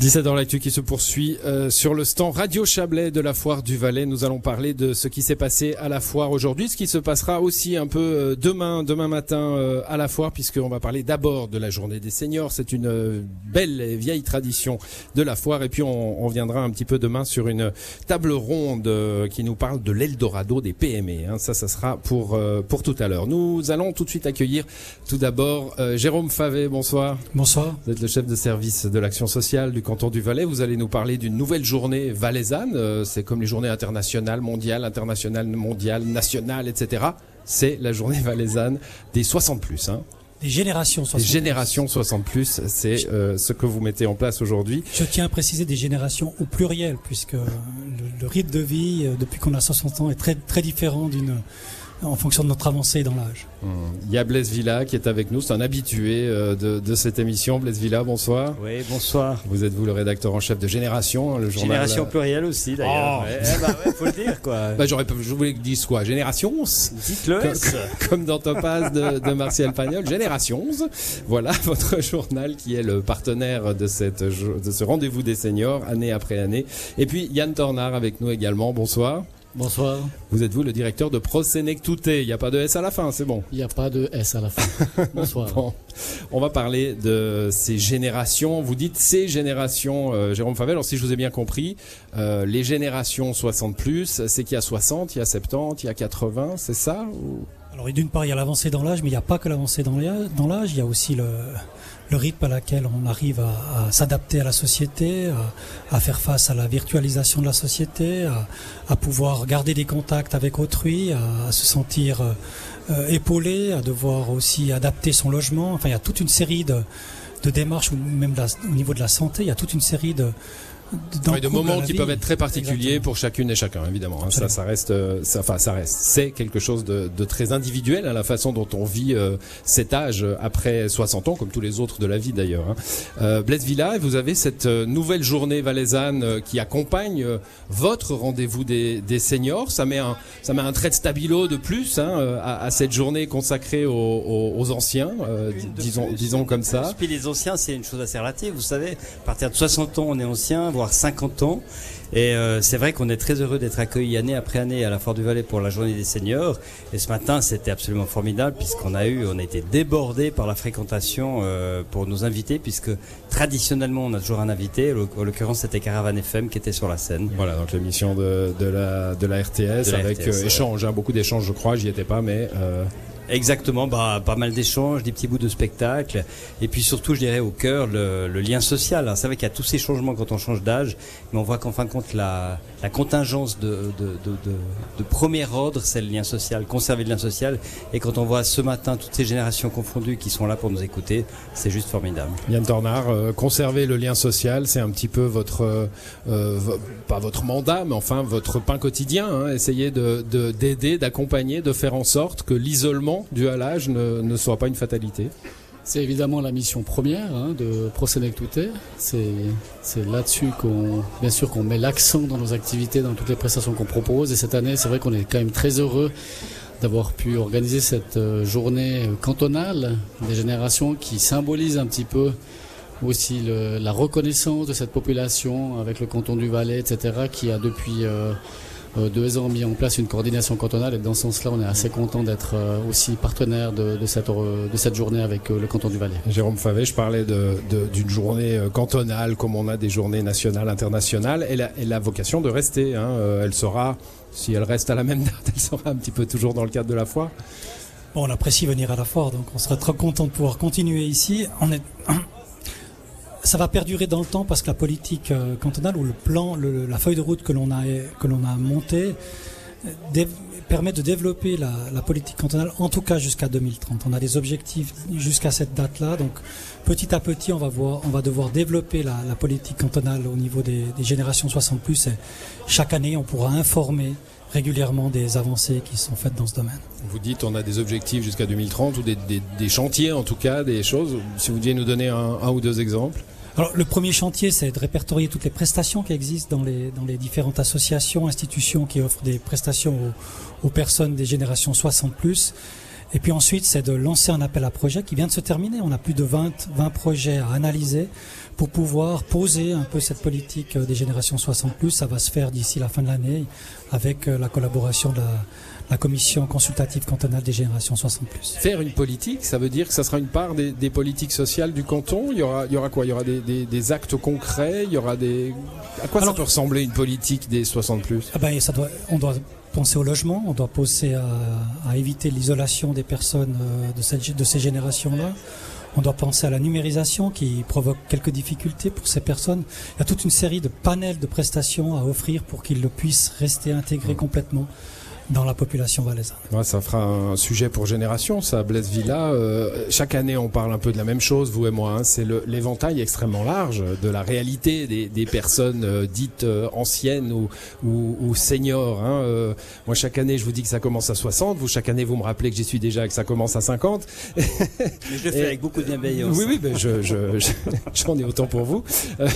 17h l'actu qui se poursuit euh, sur le stand Radio Chablais de la foire du Valais. Nous allons parler de ce qui s'est passé à la foire aujourd'hui, ce qui se passera aussi un peu euh, demain, demain matin euh, à la foire, puisqu'on va parler d'abord de la journée des seniors. C'est une euh, belle et vieille tradition de la foire. Et puis on, on viendra un petit peu demain sur une table ronde euh, qui nous parle de l'Eldorado des PME. Hein. Ça, ça sera pour euh, pour tout à l'heure. Nous allons tout de suite accueillir tout d'abord euh, Jérôme Favet. Bonsoir. Bonsoir. Vous êtes le chef de service de l'action sociale du canton du Valais. Vous allez nous parler d'une nouvelle journée valaisanne. Euh, c'est comme les journées internationales, mondiales, internationales, mondiales, nationales, etc. C'est la journée valaisanne des 60 plus. Hein. Des générations. Des 60. générations 60 plus, c'est euh, ce que vous mettez en place aujourd'hui. Je tiens à préciser des générations au pluriel, puisque le, le rythme de vie, euh, depuis qu'on a 60 ans, est très, très différent d'une, en fonction de notre avancée dans l'âge. Il y a Blaise Villa qui est avec nous, c'est un habitué euh, de, de cette émission. Blaise Villa, bonsoir. Oui, bonsoir. Vous êtes vous le rédacteur en chef de Génération, le journal. Génération plurielle aussi, d'ailleurs. Oh. Ouais, bah ouais, faut le dire, quoi. Bah, j'aurais je voulais que dise quoi Génération Dites-le. comme, comme dans Topaz de, de Martial Pagnol, Génération 11. Voilà votre journal qui est le partenaire de, cette, de ce rendez-vous des seniors, année après année. Et puis Yann Tornard avec nous également. Bonsoir. Bonsoir. Vous êtes vous le directeur de Prosenectute. Il n'y a pas de S à la fin, c'est bon. Il n'y a pas de S à la fin. Bonsoir. Bon, on va parler de ces générations. Vous dites ces générations, euh, Jérôme Favel. Alors si je vous ai bien compris, euh, les générations 60 plus, c'est qu'il y a 60, il y a 70, il y a 80, c'est ça ou- Alors, d'une part, il y a l'avancée dans l'âge, mais il n'y a pas que l'avancée dans l'âge, dans l'âge, il y a aussi le, le rythme à laquelle on arrive à, s'adapter à la société, à, faire face à la virtualisation de la société, à, pouvoir garder des contacts avec autrui, à, se sentir euh, épaulé, à devoir aussi adapter son logement. Enfin, il y a toute une série de, démarches, même au niveau de la santé, il y a toute une série de, de, Ouais, de moments qui vie. peuvent être très particuliers Exactement. pour chacune et chacun, évidemment. hein. Ça, ça reste, euh, ça, enfin, ça reste. C'est quelque chose de, de très individuel, à la façon dont on vit euh, cet âge après 60 ans, comme tous les autres de la vie d'ailleurs. Hein. Euh, Blaise Villa, vous avez cette euh, nouvelle journée valaisanne euh, qui accompagne euh, votre rendez-vous des, des seniors. Ça met un, ça met un trait de stabilo de plus hein, euh, à, à cette journée consacrée aux, aux, aux anciens, euh, disons, plus, disons comme ça. Puis les anciens, c'est une chose assez relative. Vous savez, à partir de 60 ans, on est ancien, voire 50 ans. Et euh, c'est vrai qu'on est très heureux d'être accueillis année après année à la Foire du Valais pour la journée des seniors. Et ce matin, c'était absolument formidable puisqu'on a eu, on a été débordé par la fréquentation euh, pour nos invités, puisque traditionnellement, on a toujours un invité. En l'occurrence, c'était Caravan FM qui était sur la scène. Voilà, donc l'émission de, de, la, de la RTS De la avec RTS, euh, échange, hein, beaucoup d'échanges, je crois, j'y étais pas, mais Exactement, bah, pas mal d'échanges, des petits bouts de spectacle, et puis surtout, je dirais, au cœur, le, le lien social. Alors, C'est vrai qu'il y a tous ces changements quand on change d'âge, mais on voit qu'en fin de compte, la, la contingence de, de, de, de, premier ordre, c'est le lien social, conserver le lien social. Et quand on voit ce matin toutes ces générations confondues qui sont là pour nous écouter, c'est juste formidable. Yann Tornard, euh, conserver le lien social, c'est un petit peu votre, euh, euh, pas votre mandat, mais enfin votre pain quotidien. Hein, essayer de de- d'aider, d'accompagner, de faire en sorte que l'isolement dû à l'âge ne, ne soit pas une fatalité. C'est évidemment la mission première hein, de Prosenectute. C'est c'est là-dessus qu'on, bien sûr, qu'on met l'accent dans nos activités, dans toutes les prestations qu'on propose. Et cette année, c'est vrai qu'on est quand même très heureux d'avoir pu organiser cette euh, journée euh, cantonale des générations qui symbolise un petit peu aussi le- la reconnaissance de cette population avec le canton du Valais, etc., qui a depuis euh, deux ans mis en place une coordination cantonale. Et dans ce sens-là, on est assez content d'être euh, aussi partenaire de, de cette, euh, de cette journée avec euh, le canton du Valais. Jérôme Favet, je parlais de- de- d'une journée euh, cantonale comme on a des journées nationales, internationales. Elle a, elle a vocation de rester. Hein, euh, elle sera, si elle reste à la même date, elle sera un petit peu toujours dans le cadre de la foire. Bon, on apprécie venir à la foire, donc on serait très content de pouvoir continuer ici. On est... Ça va perdurer dans le temps parce que la politique euh, cantonale ou le plan, le- la feuille de route que l'on a, que l'on a montée permet de développer la, politique cantonale, en tout cas jusqu'à 2030. On a des objectifs jusqu'à cette date-là, donc petit à petit, on va, voir, on va devoir développer la, politique cantonale au niveau des, générations 60 plus. Et chaque année, on pourra informer régulièrement des avancées qui sont faites dans ce domaine. Vous dites on a des objectifs jusqu'à 2030 ou des, chantiers en tout cas, des choses. Si vous deviez nous donner un ou deux exemples. Alors, le premier chantier, c'est de répertorier toutes les prestations qui existent dans les, dans les différentes associations, institutions qui offrent des prestations aux, aux personnes des générations 60 plus. Et puis ensuite, c'est de lancer un appel à projet qui vient de se terminer. On a plus de 20, 20 projets à analyser pour pouvoir poser un peu cette politique euh, des générations 60 plus. Ça va se faire d'ici la fin de l'année avec euh, la collaboration de la, la commission consultative cantonale des générations 60 plus. Faire une politique, ça veut dire que ça sera une part des, des politiques sociales du canton. Il y aura, il y aura quoi? Il y aura des, des, des, actes concrets? Il y aura des. À quoi Alors, ça peut ressembler une politique des 60 plus? Ah ben, ça doit, on doit penser au logement, on doit penser à, à éviter l'isolation des personnes euh, de, cette, de ces générations-là. On doit penser à la numérisation qui provoque quelques difficultés pour ces personnes. Il y a toute une série de panels de prestations à offrir pour qu'ils puissent rester intégrés complètement dans la population valaisanne. Ouais, ça fera un sujet pour génération, ça, Blaise Villa. Euh, chaque année, on parle un peu de la même chose, vous et moi. Hein. C'est le- l'éventail extrêmement large de la réalité des, des personnes euh, dites euh, anciennes ou, ou, ou seniors. Hein. Euh, moi, chaque année, je vous dis que ça commence à 60. Vous, chaque année, vous me rappelez que j'y suis déjà et que ça commence à 50. Mais je le fais Et- avec beaucoup de bienveillance. Oui, oui, ben je, je, je- j'en ai autant pour vous. Euh,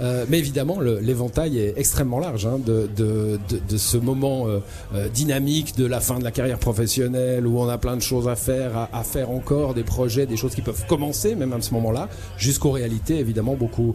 euh, mais évidemment, le- l'éventail est extrêmement large hein, de, de, de, de ce moment dynamique de la fin de la carrière professionnelle où on a plein de choses à faire, à, faire encore, des projets, des choses qui peuvent commencer même à ce moment-là, jusqu'aux réalités évidemment beaucoup.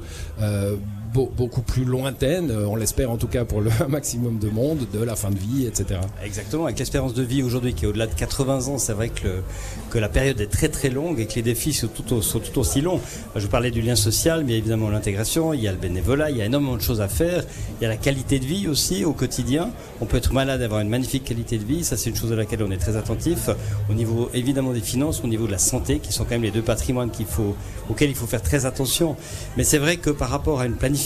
Beau- beaucoup plus lointaines, euh, on l'espère en tout cas pour le maximum de monde, de la fin de vie, etc. Exactement, avec l'espérance de vie aujourd'hui qui est au-delà de 80 ans, c'est vrai que, que la période est très très longue et que les défis sont tout, aussi longs. Je parlais du lien social, mais évidemment l'intégration, il y a le bénévolat, il y a énormément de choses à faire, il y a la qualité de vie aussi au quotidien. On peut être malade et avoir une magnifique qualité de vie, ça c'est une chose à laquelle on est très attentif. Au niveau évidemment des finances, au niveau de la santé, qui sont quand même les deux patrimoines auxquels il faut faire très attention. Mais c'est vrai que par rapport à une planification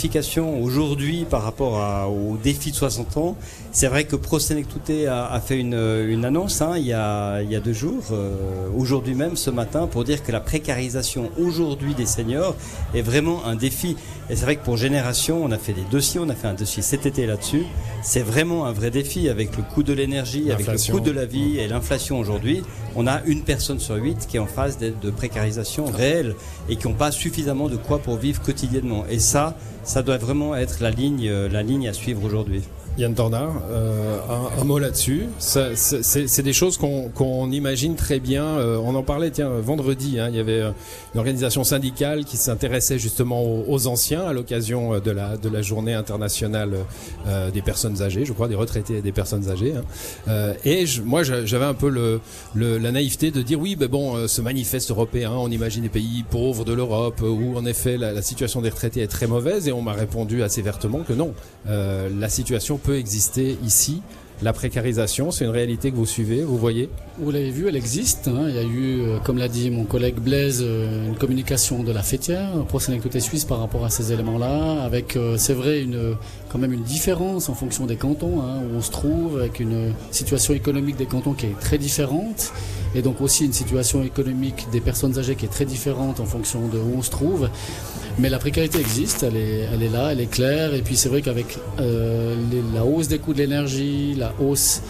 aujourd'hui, par rapport à- au défi de 60 ans, c'est vrai que Pro Sénectouté a, a fait une, une annonce hein, il, y a, il y a deux jours, euh, aujourd'hui même, ce matin, pour dire que la précarisation aujourd'hui des seniors est vraiment un défi. Et c'est vrai que pour Génération, on a fait des dossiers, on a fait un dossier cet été là-dessus. C'est vraiment un vrai défi avec le coût de l'énergie, avec le coût de la vie et l'inflation aujourd'hui. On a une personne sur huit qui est en phase de précarisation réelle et qui n'ont pas suffisamment de quoi pour vivre quotidiennement. Et ça, ça doit vraiment être la ligne, euh, la ligne à suivre aujourd'hui. Yann Tornard, euh, un, mot là-dessus. C'est des choses qu'on imagine très bien. Euh, on en parlait, tiens, vendredi. hein, il y avait une organisation syndicale qui s'intéressait justement aux, anciens à l'occasion de la, journée internationale des personnes âgées, je crois, des retraités et des personnes âgées. hein. Et moi, j'a- j'avais un peu la naïveté de dire oui, ben bon, ce manifeste européen, on imagine des pays pauvres de l'Europe où en effet la, situation des retraités est très mauvaise. On m'a répondu assez vertement que non, Euh, la situation peut exister ici. La précarisation, c'est une réalité que vous suivez, vous voyez. Vous l'avez vu, elle existe. hein. Il y a eu, euh, comme l'a dit mon collègue Blaise, euh, une communication de la fêtière, Pro Sénectouté Suisse par rapport à ces éléments-là, avec, c'est vrai, une, quand même une différence en fonction des cantons hein, où on se trouve, avec une situation économique des cantons qui est très différente, et donc aussi une situation économique des personnes âgées qui est très différente en fonction de où on se trouve. Mais la précarité existe, elle est, elle est là, elle est claire, et puis c'est vrai qu'avec euh, la hausse des coûts de l'énergie, la hausse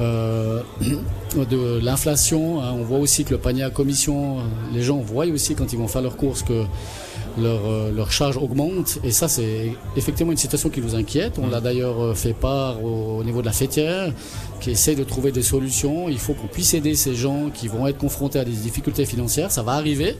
euh, de l'inflation. hein. On voit aussi que le panier à commission, euh, les gens voient aussi quand ils vont faire leurs courses que leur, euh, leur charge augmente. Et ça, c'est effectivement une situation qui nous inquiète. On l'a d'ailleurs fait part au, au niveau de la fêtière, qui essaye de trouver des solutions. Il faut qu'on puisse aider ces gens qui vont être confrontés à des difficultés financières. Ça va arriver.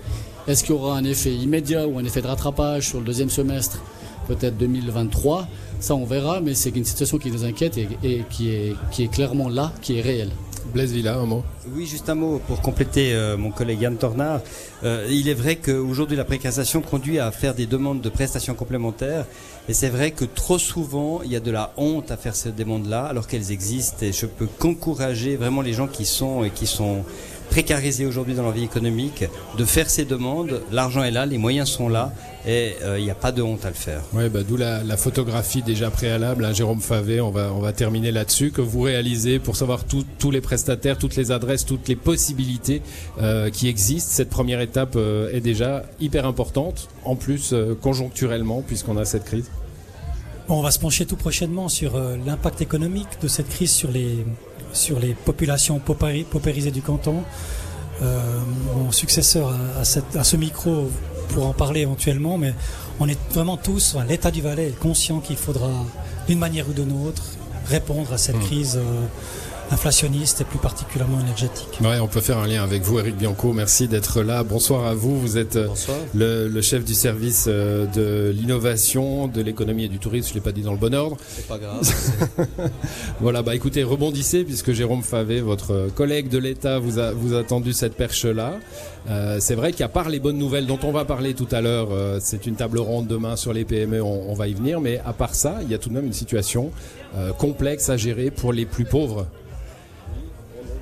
Est-ce qu'il y aura un effet immédiat ou un effet de rattrapage sur le deuxième semestre peut-être 2023, ça on verra, mais c'est une situation qui nous inquiète et, et qui, est, qui est clairement là, qui est réelle. Blaise Villa, un mot. Oui, juste un mot pour compléter euh, mon collègue Yann Tornard. Euh, il est vrai qu'aujourd'hui, la précarisation conduit à faire des demandes de prestations complémentaires. Et c'est vrai que trop souvent, il y a de la honte à faire ces demandes-là, alors qu'elles existent. Et je peux qu'encourager vraiment les gens qui sont et qui sont précarisés aujourd'hui dans leur vie économique de faire ces demandes. L'argent est là, les moyens sont là, et euh, il n'y a pas de honte à le faire. Ouais, bah, d'où la, la photographie déjà préalable, hein, Jérôme Favé, on va, on va terminer là-dessus, que vous réalisez pour savoir tout- tous les prestataires, toutes les adresses, toutes les possibilités euh, qui existent. Cette première étape euh, est déjà hyper importante, en plus euh, conjoncturellement, puisqu'on a cette crise. Bon, on va se pencher tout prochainement sur euh, l'impact économique de cette crise sur les, sur les populations paupéri- paupérisées du canton. Euh, mon successeur à, à cette- à ce micro pour en parler éventuellement, mais on est vraiment tous, enfin, l'État du Valais est conscient qu'il faudra, d'une manière ou d'une autre, répondre à cette crise euh, inflationniste et plus particulièrement énergétique. Ouais, on peut faire un lien avec vous, Eric Bianco. Merci d'être là. Bonsoir à vous. Vous êtes le, le, chef du service de l'innovation, de l'économie et du tourisme. Je l'ai pas dit dans le bon ordre. C'est pas grave. voilà, bah écoutez, rebondissez puisque Jérôme Favé, votre collègue de l'État, vous a, vous a tendu cette perche-là. Euh, c'est vrai qu'à part les bonnes nouvelles dont on va parler tout à l'heure, euh, c'est une table ronde demain sur les PME, on, on, va y venir, mais à part ça, il y a tout de même une situation euh, complexe à gérer pour les plus pauvres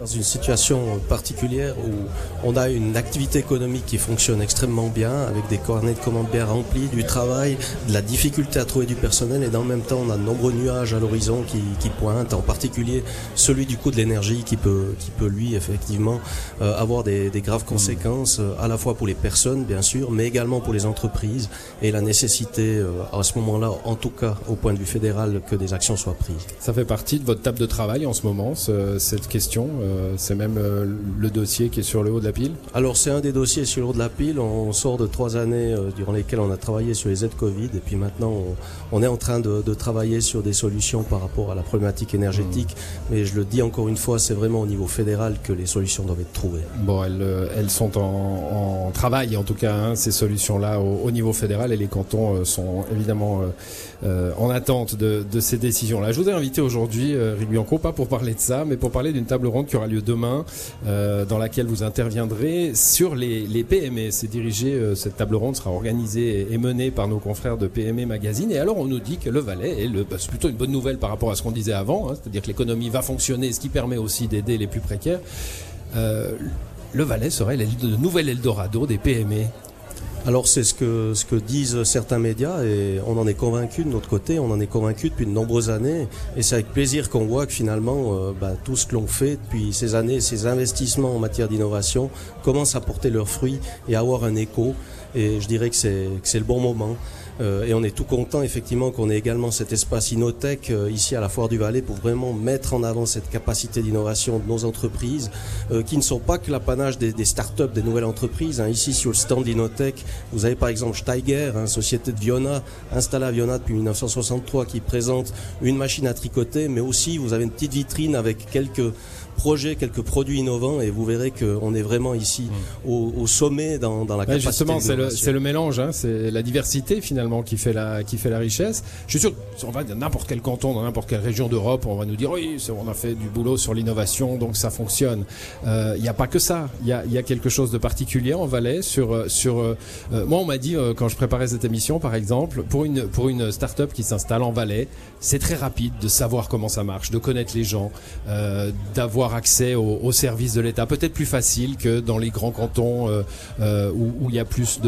dans une situation particulière où on a une activité économique qui fonctionne extrêmement bien, avec des cornets de commandes bien remplis, du travail, de la difficulté à trouver du personnel, et dans le même temps, on a de nombreux nuages à l'horizon qui, qui, pointent, en particulier celui du coût de l'énergie qui peut, qui peut lui, effectivement, euh, avoir des, des, graves conséquences, euh, à la fois pour les personnes, bien sûr, mais également pour les entreprises, et la nécessité, euh, à ce moment-là, en tout cas, au point de vue fédéral, que des actions soient prises. Ça fait partie de votre table de travail en ce moment, ce, cette question c'est même euh, le dossier qui est sur le haut de la pile Alors c'est un des dossiers sur le haut de la pile. On sort de trois années euh, durant lesquelles on a travaillé sur les aides Covid et puis maintenant on, on est en train de, de, travailler sur des solutions par rapport à la problématique énergétique. Mmh. Mais je le dis encore une fois, c'est vraiment au niveau fédéral que les solutions doivent être trouvées. Bon, elles, euh, elles sont en, en, travail en tout cas, hein, ces solutions-là au, au, niveau fédéral et les cantons sont évidemment euh, en attente de, de ces décisions-là. Je vous ai invité aujourd'hui, euh, Bianco, pas pour parler de ça, mais pour parler d'une table ronde qui aura lieu demain, euh, dans laquelle vous interviendrez sur les, PME. C'est dirigé, euh, cette table ronde sera organisée et, menée par nos confrères de PME Magazine. Et alors, on nous dit que le Valais est bah, c'est plutôt une bonne nouvelle par rapport à ce qu'on disait avant, hein, c'est-à-dire que l'économie va fonctionner, ce qui permet aussi d'aider les plus précaires. Euh, le Valais serait le nouvel Eldorado des PME. Alors c'est ce que, ce que disent certains médias et on en est convaincu de notre côté, on en est convaincu depuis de nombreuses années et c'est avec plaisir qu'on voit que finalement euh, bah, tout ce que l'on fait depuis ces années, ces investissements en matière d'innovation commencent à porter leurs fruits et à avoir un écho et je dirais que c'est le bon moment. Euh, et on est tout content effectivement qu'on ait également cet espace Inotech euh, ici à la Foire du Valais pour vraiment mettre en avant cette capacité d'innovation de nos entreprises euh, qui ne sont pas que l'apanage des, des start-up, des nouvelles entreprises. Hein. Ici sur le stand d'Inotech, vous avez par exemple Steiger, hein, société de Viona, installée à Viona depuis 1963 qui présente une machine à tricoter, mais aussi vous avez une petite vitrine avec quelques projets, quelques produits innovants et vous verrez qu'on est vraiment ici mmh. au, au, sommet dans, dans la ouais, capacité Justement, c'est le, le, mélange, hein, c'est la diversité finalement qui fait la, qui fait la richesse. Je suis sûr on va dans n'importe quel canton, dans n'importe quelle région d'Europe, on va nous dire oui, on a fait du boulot sur l'innovation, donc ça fonctionne. Il euh, n'y a pas que ça, il y a, y a, quelque chose de particulier en Valais. Sur, sur, euh, moi, on m'a dit euh, quand je préparais cette émission, par exemple, pour une, pour une start-up qui s'installe en Valais, c'est très rapide de savoir comment ça marche, de connaître les gens, euh, accès aux, aux services de l'État, peut-être plus facile que dans les grands cantons euh, euh, où il y a plus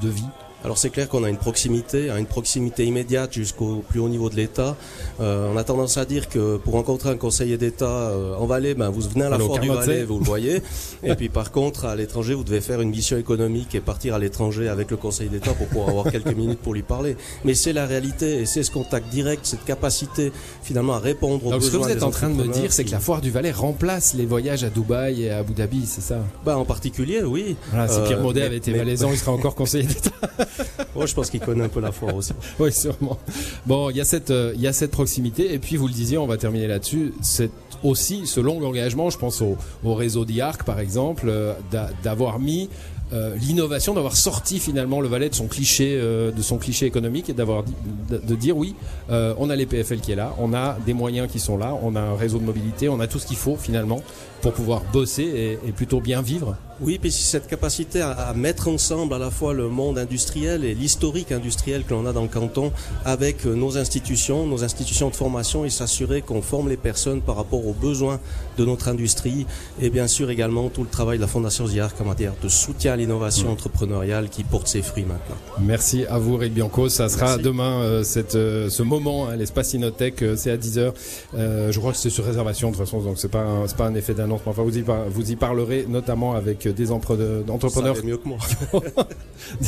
de vie. Alors c'est clair qu'on a une proximité, une proximité immédiate jusqu'au plus haut niveau de l'État. Euh, on a tendance à dire que pour rencontrer un conseiller d'État euh, en Valais, ben, vous venez à la Foire du Valais, vous le voyez. et puis par contre, à l'étranger, vous devez faire une mission économique et partir à l'étranger avec le conseiller d'État pour pouvoir avoir quelques minutes pour lui parler. Mais c'est la réalité et c'est ce contact direct, cette capacité finalement à répondre aux Donc, besoins Ce que vous êtes en train de me dire, c'est que la Foire du Valais remplace les voyages à Dubaï et à Abu Dhabi, c'est ça? Ben, En particulier, oui. Voilà, si Pierre Maudet euh, avait été valaisan, il serait encore conseiller d'État. oh, je pense qu'il connaît un peu la foire aussi. oui, sûrement. Bon, il y a cette, euh, il y a cette proximité. Et puis, vous le disiez, on va terminer là-dessus. C'est aussi ce long engagement, je pense au, au réseau d'IARC, par exemple, euh, d'avoir mis euh, l'innovation d'avoir sorti finalement le Valais de son cliché de son cliché économique et d'avoir de, dire oui on a les PFL qui est là on a des moyens qui sont là on a un réseau de mobilité on a tout ce qu'il faut finalement pour pouvoir bosser et plutôt bien vivre oui, puis cette capacité à, à, mettre ensemble à la fois le monde industriel et l'historique industriel que l'on a dans le canton avec nos institutions, nos institutions de formation et s'assurer qu'on forme les personnes par rapport aux besoins de notre industrie et bien sûr également tout le travail de la Fondation Ziarc en matière de soutien à l'innovation mmh. entrepreneuriale qui porte ses fruits maintenant. Merci à vous Rick Bianco, ça sera Merci. demain euh, cette, euh, ce moment, hein, l'espace Inotech, euh, c'est à 10h. je crois que c'est sur réservation de toute façon, donc c'est pas, un, pas un effet d'annonce, mais enfin vous y, vous y parlerez notamment avec des entrepreneurs mieux que moi.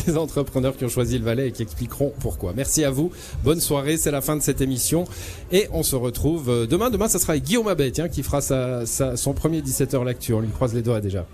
des entrepreneurs qui ont choisi le Valais et qui expliqueront pourquoi. Merci à vous. Bonne soirée. C'est la fin de cette émission et on se retrouve demain. Demain, ça sera avec Guillaume Abet, qui fera sa, sa, son premier 17h lecture. On lui croise les doigts déjà.